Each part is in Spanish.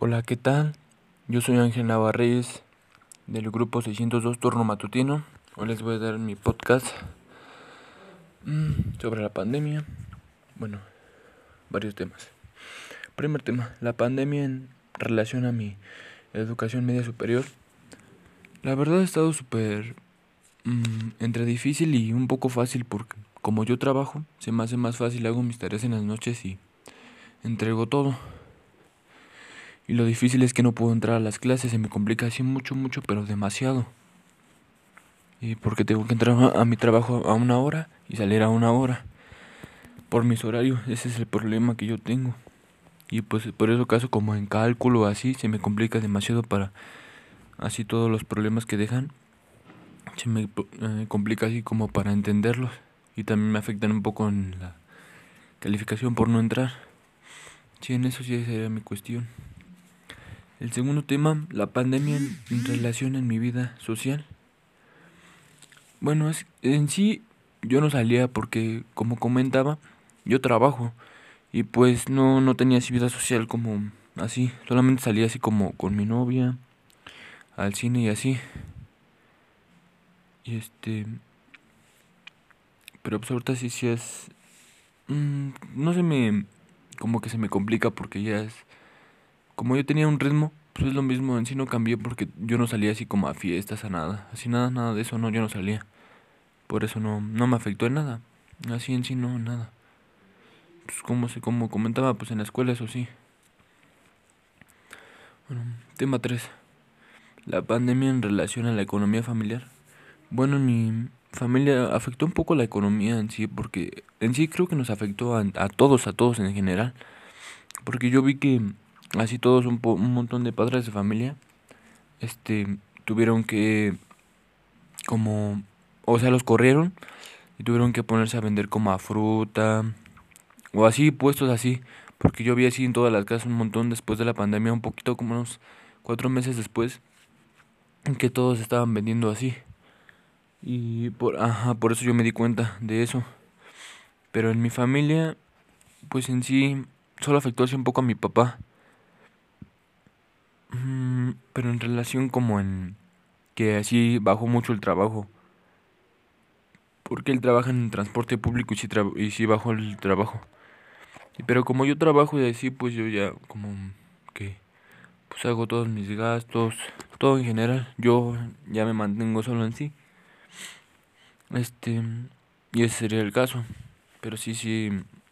Hola, ¿qué tal? Yo soy Ángel Navarreyes del grupo 602 Turno Matutino. Hoy les voy a dar mi podcast mm, sobre la pandemia. Bueno, varios temas. Primer tema, la pandemia en relación a mi educación media superior. La verdad ha estado súper mm, entre difícil y un poco fácil porque como yo trabajo, se me hace más fácil, hago mis tareas en las noches y entrego todo. Y lo difícil es que no puedo entrar a las clases, se me complica así mucho, mucho, pero demasiado. Y porque tengo que entrar a mi trabajo a una hora y salir a una hora. Por mis horarios, ese es el problema que yo tengo. Y pues por eso caso como en cálculo así, se me complica demasiado para así todos los problemas que dejan. Se me eh, complica así como para entenderlos. Y también me afectan un poco en la calificación por no entrar. Sí, en eso sí sería mi cuestión. El segundo tema, la pandemia en, relación en mi vida social. Bueno, es, en sí yo no salía porque, como comentaba, yo trabajo y pues no, no tenía así vida social como así. Solamente salía así como con mi novia, al cine y así. Y este... Pero pues ahorita sí, sí es... Mm, no se me... Como que se me complica porque ya es como yo tenía un ritmo, pues es lo mismo, en sí no cambié porque yo no salía así como a fiestas, a nada, así nada, nada de eso, no, yo no salía. Por eso no, no me afectó en nada, así en sí no, nada. Pues como, se, como comentaba, pues en la escuela eso sí. Bueno, tema 3. La pandemia en relación a la economía familiar. Bueno, en mi familia afectó un poco la economía en sí, porque en sí creo que nos afectó a, a todos, a todos en general. Porque yo vi que así todos un, un montón de padres de familia este tuvieron que como o sea los corrieron y tuvieron que ponerse a vender como a fruta o así puestos así porque yo vi así en todas las casas un montón después de la pandemia un poquito como unos cuatro meses después que todos estaban vendiendo así. Y por ajá, por eso yo me di cuenta de eso. Pero en mi familia pues en sí solo afectó así un poco a mi papá Mm, pero en relación como en que así bajó mucho el trabajo. Porque él trabaja en transporte público y sí, y sí bajó el trabajo. pero como yo trabajo y así, pues yo ya como que pues hago todos mis gastos, todo en general. Yo ya me mantengo solo en sí. Este, y ese sería el caso. Pero sí, sí,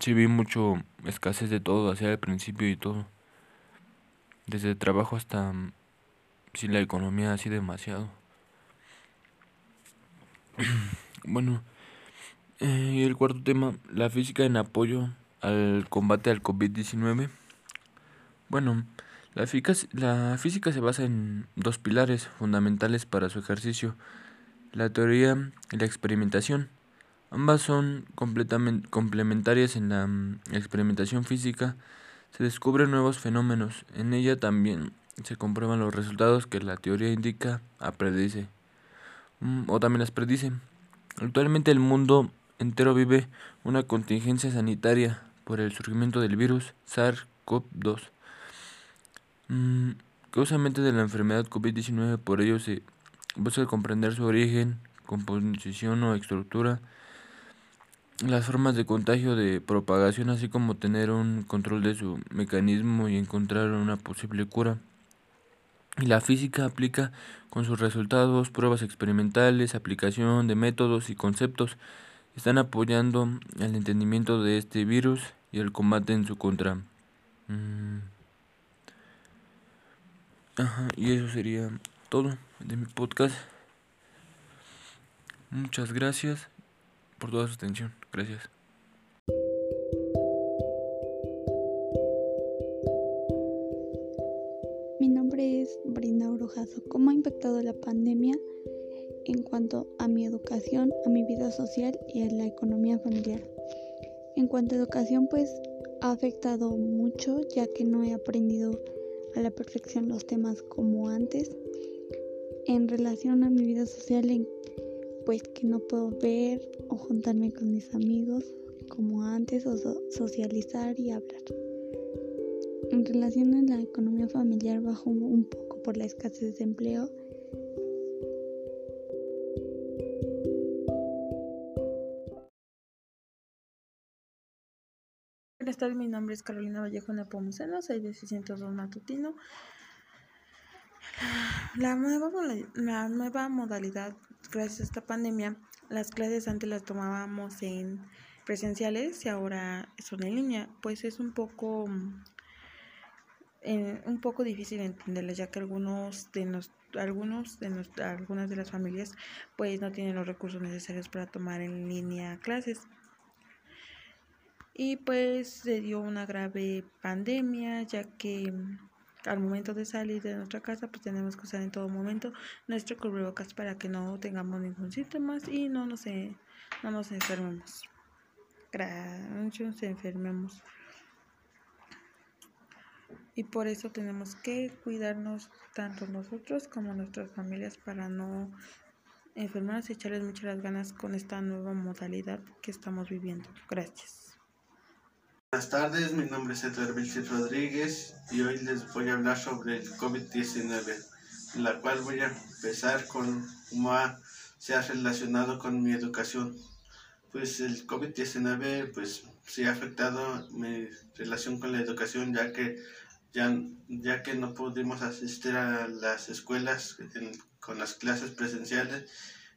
sí vi mucho escasez de todo, hacia el principio y todo desde trabajo hasta mm, si la economía así demasiado. bueno, eh, y el cuarto tema, la física en apoyo al combate al COVID-19. Bueno, la física, la física se basa en dos pilares fundamentales para su ejercicio, la teoría y la experimentación. Ambas son completamente complementarias en la mm, experimentación física se descubren nuevos fenómenos. En ella también se comprueban los resultados que la teoría indica predice. Mm, o también las predice. Actualmente el mundo entero vive una contingencia sanitaria por el surgimiento del virus SARS-CoV-2. Mm, causamente de la enfermedad COVID-19, por ello se busca comprender su origen, composición o estructura las formas de contagio de propagación, así como tener un control de su mecanismo y encontrar una posible cura. Y la física aplica con sus resultados, pruebas experimentales, aplicación de métodos y conceptos. Están apoyando el entendimiento de este virus y el combate en su contra. Mm. Ajá, y eso sería todo de mi podcast. Muchas gracias por toda su atención. Gracias. Mi nombre es Brina Orojazo. ¿Cómo ha impactado la pandemia en cuanto a mi educación, a mi vida social y a la economía familiar? En cuanto a educación, pues ha afectado mucho ya que no he aprendido a la perfección los temas como antes. En relación a mi vida social, en pues que no puedo ver o juntarme con mis amigos como antes o socializar y hablar. En relación a la economía familiar bajó un poco por la escasez de empleo. Buenas tardes, mi nombre es Carolina Vallejo Nepomuceno, soy de 602 Matutino. La nueva, la nueva modalidad, gracias a esta pandemia, las clases antes las tomábamos en presenciales y ahora son en línea, pues es un poco eh, un poco difícil entenderlas ya que algunos de nos, algunos de nos, algunas de las familias pues no tienen los recursos necesarios para tomar en línea clases. Y pues se dio una grave pandemia ya que al momento de salir de nuestra casa pues tenemos que usar en todo momento nuestro cubrebocas para que no tengamos ningún síntoma y no nos, no nos enfermemos nos enfermemos y por eso tenemos que cuidarnos tanto nosotros como nuestras familias para no enfermarnos y echarles muchas ganas con esta nueva modalidad que estamos viviendo. Gracias. Buenas tardes, mi nombre es Edgar Vilches Rodríguez y hoy les voy a hablar sobre el COVID-19, en la cual voy a empezar con cómo se ha relacionado con mi educación. Pues el COVID-19 pues sí ha afectado mi relación con la educación ya que ya, ya que no pudimos asistir a las escuelas con las clases presenciales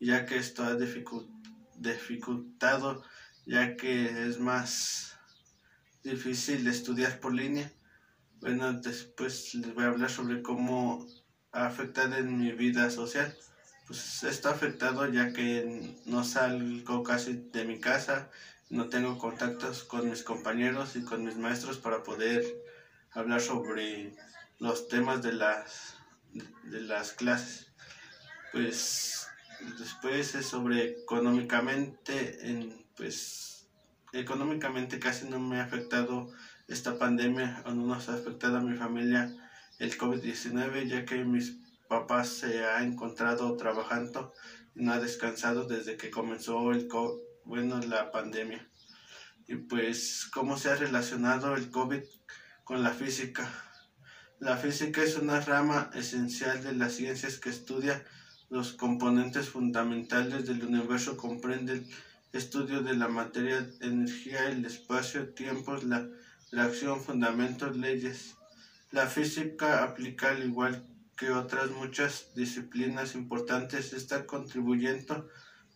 ya que esto ha dificultado ya que es más difícil estudiar por línea. Bueno, después les voy a hablar sobre cómo ha en mi vida social. Pues esto ha afectado ya que no salgo casi de mi casa, no tengo contactos con mis compañeros y con mis maestros para poder hablar sobre los temas de las, de las clases. Pues después es sobre económicamente, en, pues económicamente casi no me ha afectado esta pandemia o no nos ha afectado a mi familia el COVID-19 ya que mis papás se ha encontrado trabajando y no ha descansado desde que comenzó el bueno, la pandemia. Y pues, ¿cómo se ha relacionado el COVID con la física? La física es una rama esencial de las ciencias que estudia los componentes fundamentales del universo, comprende estudio de la materia, energía, el espacio, tiempos, la reacción, fundamentos, leyes. La física aplica al igual que otras muchas disciplinas importantes está contribuyendo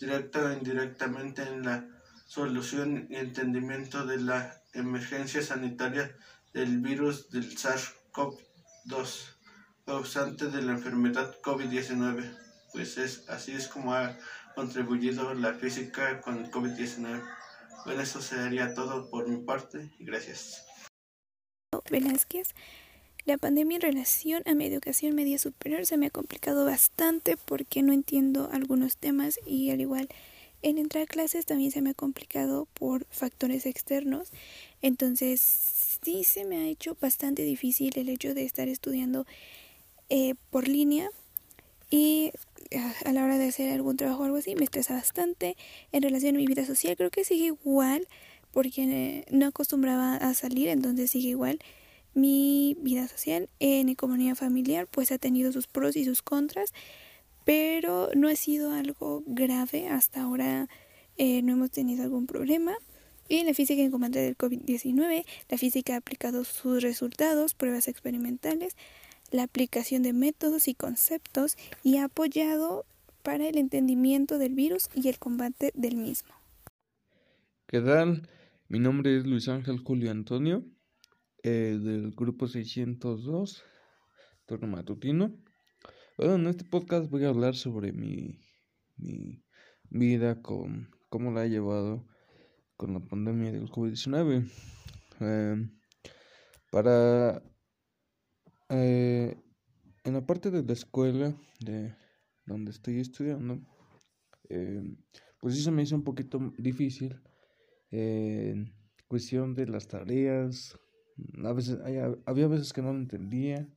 directa o indirectamente en la solución y entendimiento de la emergencia sanitaria del virus del SARS-CoV-2 causante de la enfermedad COVID-19. Pues es así es como ha contribuido la física con el COVID-19. Bueno, eso sería todo por mi parte y gracias. Velázquez. La pandemia en relación a mi educación media superior se me ha complicado bastante porque no entiendo algunos temas y al igual en entrar a clases también se me ha complicado por factores externos. Entonces sí se me ha hecho bastante difícil el hecho de estar estudiando eh, por línea y a la hora de hacer algún trabajo o algo así me estresa bastante. En relación a mi vida social creo que sigue igual porque no acostumbraba a salir, entonces sigue igual. Mi vida social en mi comunidad familiar pues ha tenido sus pros y sus contras, pero no ha sido algo grave. Hasta ahora eh, no hemos tenido algún problema. Y en la física en combate del COVID-19, la física ha aplicado sus resultados, pruebas experimentales, la aplicación de métodos y conceptos y apoyado para el entendimiento del virus y el combate del mismo. ¿Qué tal? Mi nombre es Luis Ángel Julio Antonio, eh, del grupo 602, turno matutino. Bueno, en este podcast voy a hablar sobre mi, mi vida, con cómo la he llevado con la pandemia del COVID-19. Eh, para eh, en la parte de la escuela de donde estoy estudiando, eh, pues se me hizo un poquito difícil en cuestión de las tareas. A veces, había veces que no lo entendía.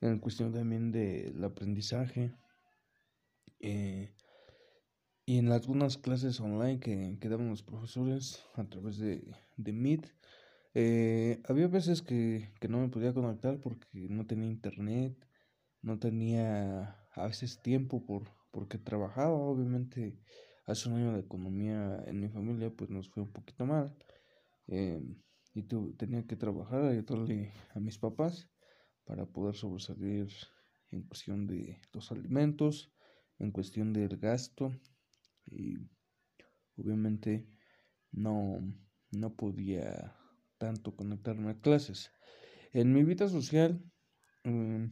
En cuestión también del aprendizaje. Eh, y en algunas clases online que, que daban los profesores a través de, de Meet, Eh, había veces que, que no me podía conectar porque no tenía internet, no tenía a veces tiempo por, porque trabajaba, obviamente hace un año la economía en mi familia pues nos fue un poquito mal eh, y tu, tenía que trabajar, ayudarle a mis papás para poder sobresalir en cuestión de los alimentos, en cuestión del gasto y obviamente no, no podía tanto conectarme a clases. En mi vida social mm,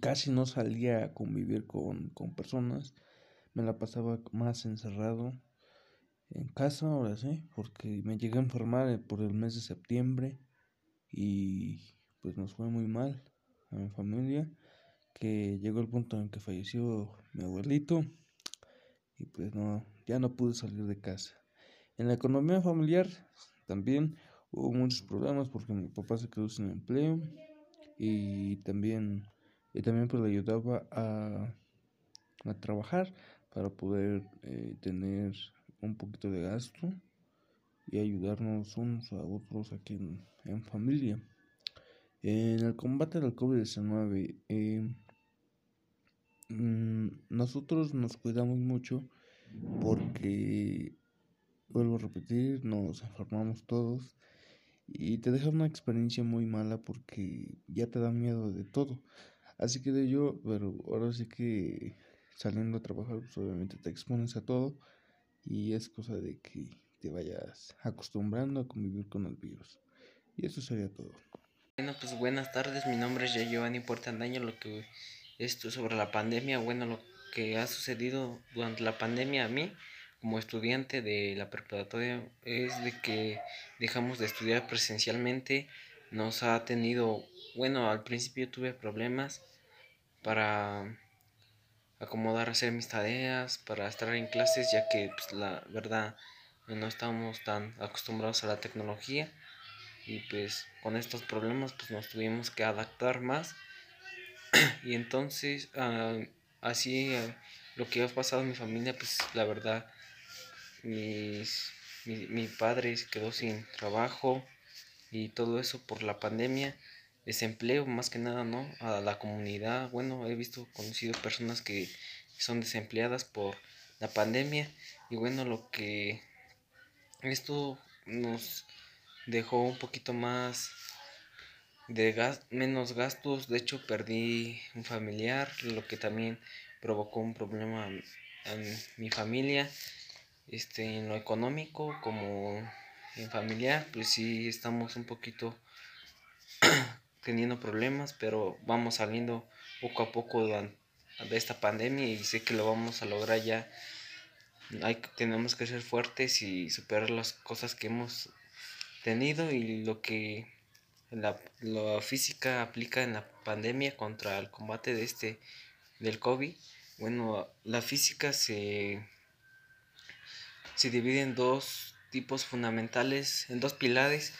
casi no salía a convivir con, con personas, me la pasaba más encerrado en casa, ahora sí, porque me llegué a enfermar por el mes de septiembre y pues nos fue muy mal a mi familia, que llegó el punto en que falleció mi abuelito y pues no, ya no pude salir de casa. En la economía familiar también hubo muchos problemas porque mi papá se quedó sin empleo y también, y también pues le ayudaba a, a trabajar para poder eh, tener un poquito de gasto y ayudarnos unos a otros aquí en, familia. En el combate del COVID-19, eh, mm, nosotros nos cuidamos mucho porque, vuelvo a repetir, nos enfermamos todos y te deja una experiencia muy mala porque ya te da miedo de todo. Así que de yo, pero ahora sí que saliendo a trabajar, pues obviamente te expones a todo y es cosa de que te vayas acostumbrando a convivir con el virus. Y eso sería todo. Bueno, pues buenas tardes, mi nombre es Giovanni Portandaño, lo que esto sobre la pandemia, bueno, lo que ha sucedido durante la pandemia a mí como estudiante de la preparatoria es de que dejamos de estudiar presencialmente, nos ha tenido, bueno, al principio tuve problemas para acomodar hacer mis tareas, para estar en clases, ya que pues, la verdad no estamos tan acostumbrados a la tecnología. Y pues con estos problemas pues nos tuvimos que adaptar más. Y entonces ah, así ah, lo que ha pasado en mi familia pues la verdad mis, mi, mi padre quedó sin trabajo y todo eso por la pandemia desempleo más que nada no a la comunidad bueno he visto conocido personas que son desempleadas por la pandemia y bueno lo que esto nos dejó un poquito más de gas, menos gastos. De hecho, perdí un familiar, lo que también provocó un problema en mi familia. Este, en lo económico como en familiar, pues sí estamos un poquito teniendo problemas, pero vamos saliendo poco a poco de, esta pandemia y sé que lo vamos a lograr ya. Hay, tenemos que ser fuertes y superar las cosas que hemos tenido y lo que la, física aplica en la pandemia contra el combate de este del COVID. Bueno, la física se, se divide en dos tipos fundamentales, en dos pilares,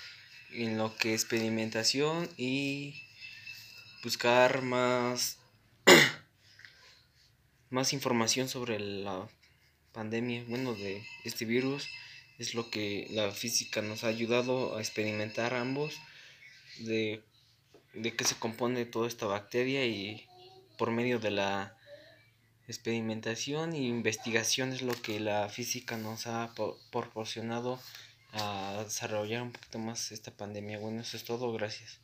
en lo que experimentación y buscar más más información sobre la pandemia, bueno, de este virus. Es lo que la física nos ha ayudado a experimentar ambos de, de qué se compone toda esta bacteria y por medio de la experimentación e investigación es lo que la física nos ha proporcionado a desarrollar un poquito más esta pandemia. Bueno, eso es todo, gracias.